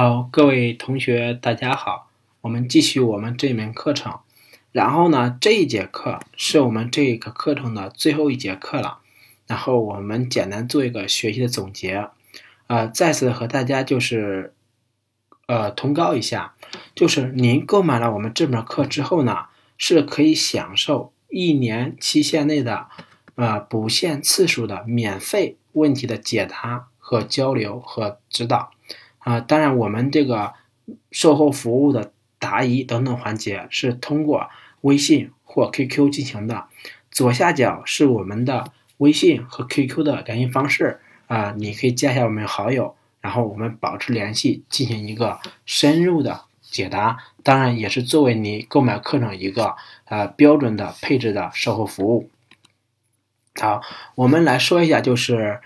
好，各位同学，大家好，我们继续我们这门课程。然后呢，这一节课是我们这个课程的最后一节课了。然后我们简单做一个学习的总结。呃，再次和大家就是呃通告一下，就是您购买了我们这门课之后呢，是可以享受一年期限内的呃不限次数的免费问题的解答和交流和指导。啊，当然，我们这个售后服务的答疑等等环节是通过微信或 QQ 进行的。左下角是我们的微信和 QQ 的联系方式啊，你可以加一下我们好友，然后我们保持联系，进行一个深入的解答。当然，也是作为你购买课程一个呃标准的配置的售后服务。好，我们来说一下，就是。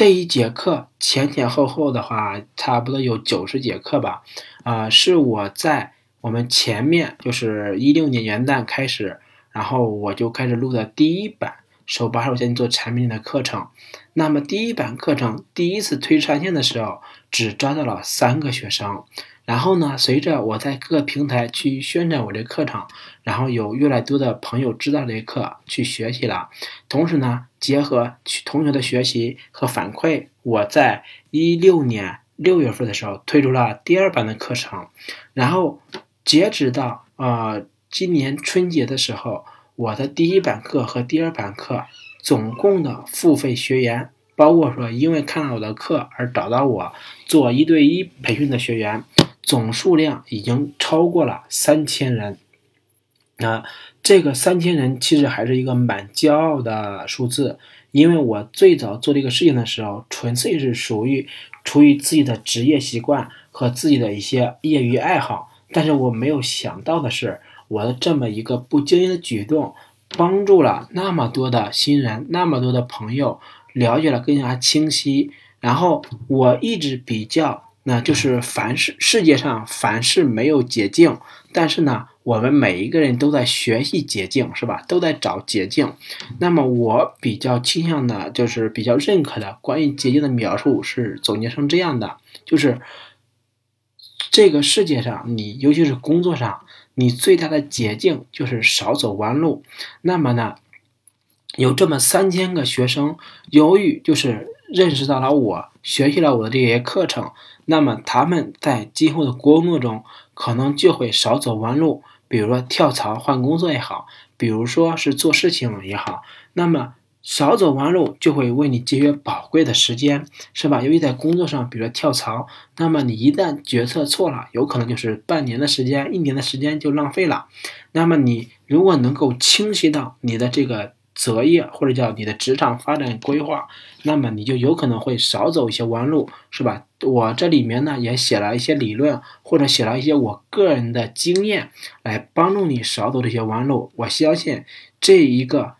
这一节课前前后后的话，差不多有九十节课吧，啊，是我在我们前面就是一六年元旦开始，然后我就开始录的第一版手把手教你做产品的课程。那么第一版课程第一次推上线的时候，只招到了三个学生。然后呢，随着我在各个平台去宣传我这课程，然后有越来越多的朋友知道这课去学习了。同时呢，结合同学的学习和反馈，我在一六年六月份的时候推出了第二版的课程。然后截止到呃今年春节的时候，我的第一版课和第二版课总共的付费学员，包括说因为看了我的课而找到我做一对一培训的学员。总数量已经超过了三千人，啊，这个三千人其实还是一个蛮骄傲的数字，因为我最早做这个事情的时候，纯粹是属于出于自己的职业习惯和自己的一些业余爱好，但是我没有想到的是，我的这么一个不经意的举动，帮助了那么多的新人，那么多的朋友了解了更加清晰，然后我一直比较。那就是凡是世界上凡是没有捷径，但是呢，我们每一个人都在学习捷径，是吧？都在找捷径。那么我比较倾向的，就是比较认可的关于捷径的描述是总结成这样的：就是这个世界上，你尤其是工作上，你最大的捷径就是少走弯路。那么呢，有这么三千个学生，由于就是认识到了我，学习了我的这些课程。那么他们在今后的工作中可能就会少走弯路，比如说跳槽换工作也好，比如说是做事情也好，那么少走弯路就会为你节约宝贵的时间，是吧？由于在工作上，比如说跳槽，那么你一旦决策错了，有可能就是半年的时间、一年的时间就浪费了。那么你如果能够清晰到你的这个。择业或者叫你的职场发展规划，那么你就有可能会少走一些弯路，是吧？我这里面呢也写了一些理论，或者写了一些我个人的经验，来帮助你少走这些弯路。我相信这一个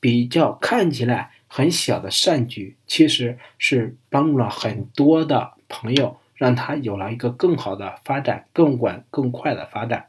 比较看起来很小的善举，其实是帮助了很多的朋友，让他有了一个更好的发展，更稳、更快的发展。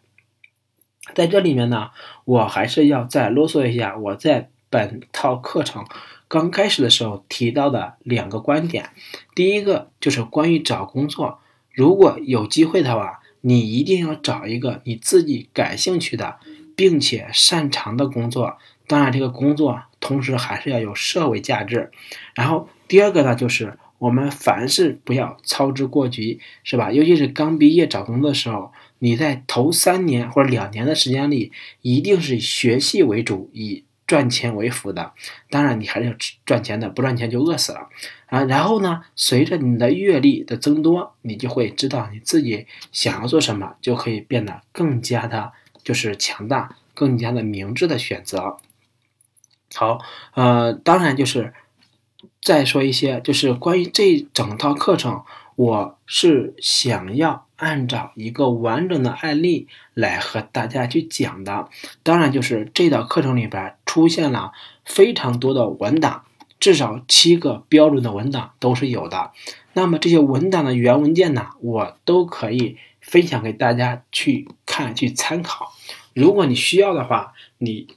在这里面呢，我还是要再啰嗦一下，我在。本套课程刚开始的时候提到的两个观点，第一个就是关于找工作，如果有机会的话，你一定要找一个你自己感兴趣的，并且擅长的工作。当然，这个工作同时还是要有社会价值。然后第二个呢，就是我们凡事不要操之过急，是吧？尤其是刚毕业找工作的时候，你在头三年或者两年的时间里，一定是以学习为主，以赚钱为辅的，当然你还是要赚钱的，不赚钱就饿死了啊。然后呢，随着你的阅历的增多，你就会知道你自己想要做什么，就可以变得更加的，就是强大，更加的明智的选择。好，呃，当然就是再说一些，就是关于这整套课程，我是想要。按照一个完整的案例来和大家去讲的，当然就是这道课程里边出现了非常多的文档，至少七个标准的文档都是有的。那么这些文档的原文件呢，我都可以分享给大家去看去参考。如果你需要的话，你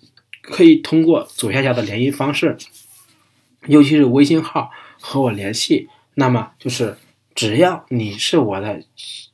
可以通过左下角的联系方式，尤其是微信号和我联系。那么就是。只要你是我的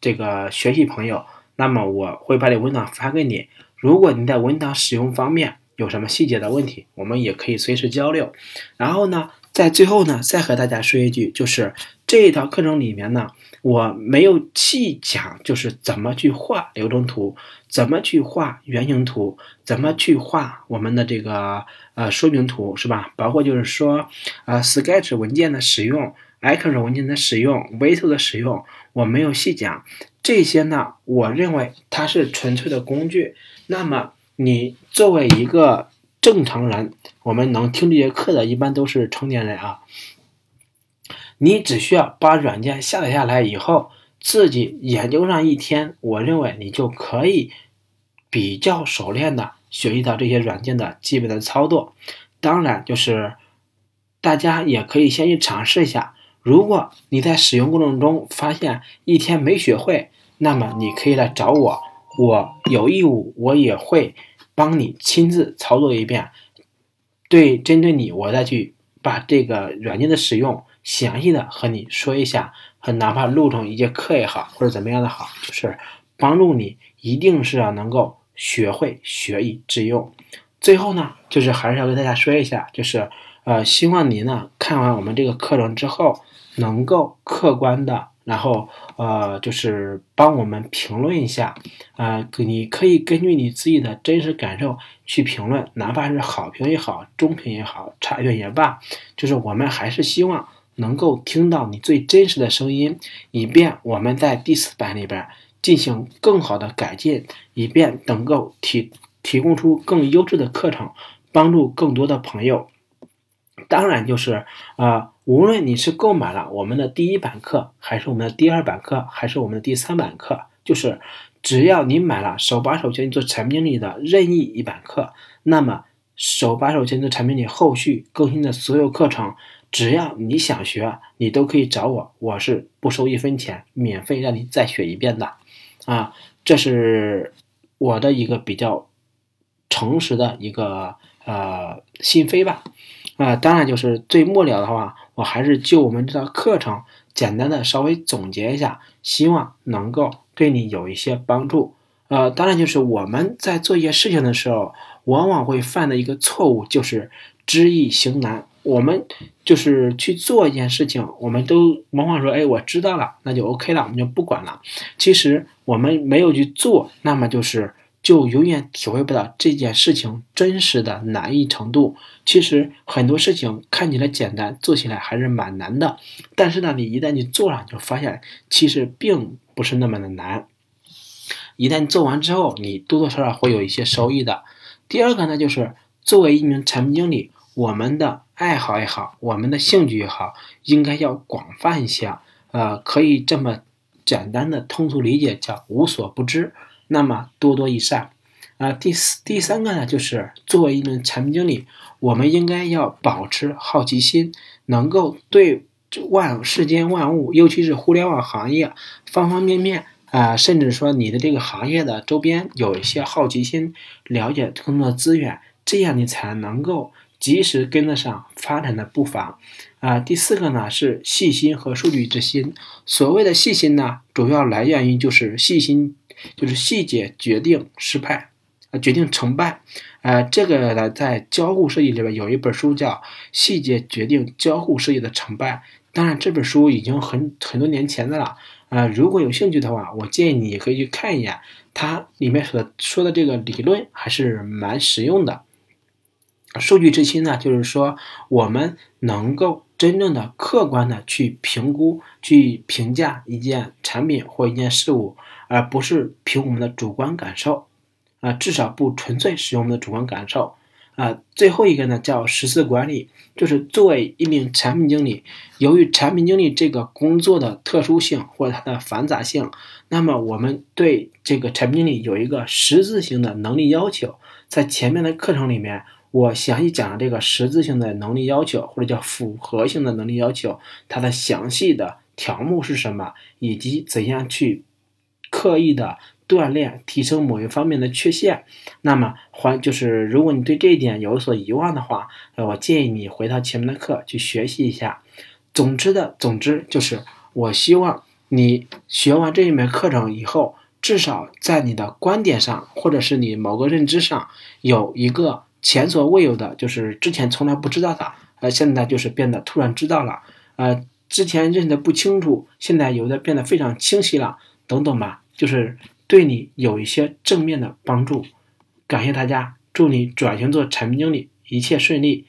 这个学习朋友，那么我会把这文档发给你。如果你在文档使用方面有什么细节的问题，我们也可以随时交流。然后呢，在最后呢，再和大家说一句，就是这一套课程里面呢，我没有细讲，就是怎么去画流程图，怎么去画原型图，怎么去画我们的这个呃说明图，是吧？包括就是说，呃，Sketch 文件的使用 X 文件的使用 v i t 的使用，我没有细讲。这些呢，我认为它是纯粹的工具。那么，你作为一个正常人，我们能听这节课的，一般都是成年人啊。你只需要把软件下载下来以后，自己研究上一天，我认为你就可以比较熟练的学习到这些软件的基本的操作。当然，就是大家也可以先去尝试一下。如果你在使用过程中发现一天没学会，那么你可以来找我，我有义务，我也会帮你亲自操作一遍。对，针对你，我再去把这个软件的使用详细的和你说一下，和哪怕录成一节课也好，或者怎么样的好，就是帮助你，一定是要能够学会学以致用。最后呢，就是还是要跟大家说一下，就是呃，希望您呢看完我们这个课程之后，能够客观的。然后，呃，就是帮我们评论一下，呃，你可以根据你自己的真实感受去评论，哪怕是好评也好，中评也好，差评也罢，就是我们还是希望能够听到你最真实的声音，以便我们在第四版里边进行更好的改进，以便能够提提供出更优质的课程，帮助更多的朋友。当然，就是啊。无论你是购买了我们的第一版课，还是我们的第二版课，还是我们的第三版课，就是只要你买了手把手教你做产品经理的任意一版课，那么手把手教你做产品经理后续更新的所有课程，只要你想学，你都可以找我，我是不收一分钱，免费让你再学一遍的，啊，这是我的一个比较诚实的一个呃心扉吧。啊，当然就是最末了的话，我还是就我们这套课程简单的稍微总结一下，希望能够对你有一些帮助。呃，当然就是我们在做一些事情的时候，往往会犯的一个错误就是知易行难。我们就是去做一件事情，我们都往往说，哎，我知道了，那就 OK 了，我们就不管了。其实我们没有去做，那么就是。就永远体会不到这件事情真实的难易程度。其实很多事情看起来简单，做起来还是蛮难的。但是呢，你一旦你做上，就发现其实并不是那么的难。一旦做完之后，你多多少少会有一些收益的。第二个呢，就是作为一名产品经理，我们的爱好也好，我们的兴趣也好，应该要广泛一些。呃，可以这么简单的通俗理解，叫无所不知。那么多多益善，啊，第四第三个呢，就是作为一名产品经理，我们应该要保持好奇心，能够对万世间万物，尤其是互联网行业方方面面啊，甚至说你的这个行业的周边有一些好奇心，了解更多的资源，这样你才能够及时跟得上发展的步伐。啊，第四个呢是细心和数据之心。所谓的细心呢，主要来源于就是细心。就是细节决定失败，啊，决定成败，呃，这个呢，在交互设计里边有一本书叫《细节决定交互设计的成败》。当然，这本书已经很很多年前的了，呃，如果有兴趣的话，我建议你可以去看一眼，它里面所说的这个理论还是蛮实用的。数据之心呢，就是说我们能够真正的客观的去评估、去评价一件产品或一件事物。而不是凭我们的主观感受，啊，至少不纯粹使用我们的主观感受，啊，最后一个呢叫十四管理，就是作为一名产品经理，由于产品经理这个工作的特殊性或者它的繁杂性，那么我们对这个产品经理有一个十字性的能力要求，在前面的课程里面，我详细讲了这个十字性的能力要求，或者叫复合性的能力要求，它的详细的条目是什么，以及怎样去。刻意的锻炼，提升某一方面的缺陷，那么还就是如果你对这一点有所遗忘的话，呃，我建议你回到前面的课去学习一下。总之的总之就是，我希望你学完这一门课程以后，至少在你的观点上，或者是你某个认知上，有一个前所未有的，就是之前从来不知道的，呃，现在就是变得突然知道了，呃，之前认得不清楚，现在有的变得非常清晰了，等等吧，就是对你有一些正面的帮助。感谢大家，祝你转型做产品经理一切顺利。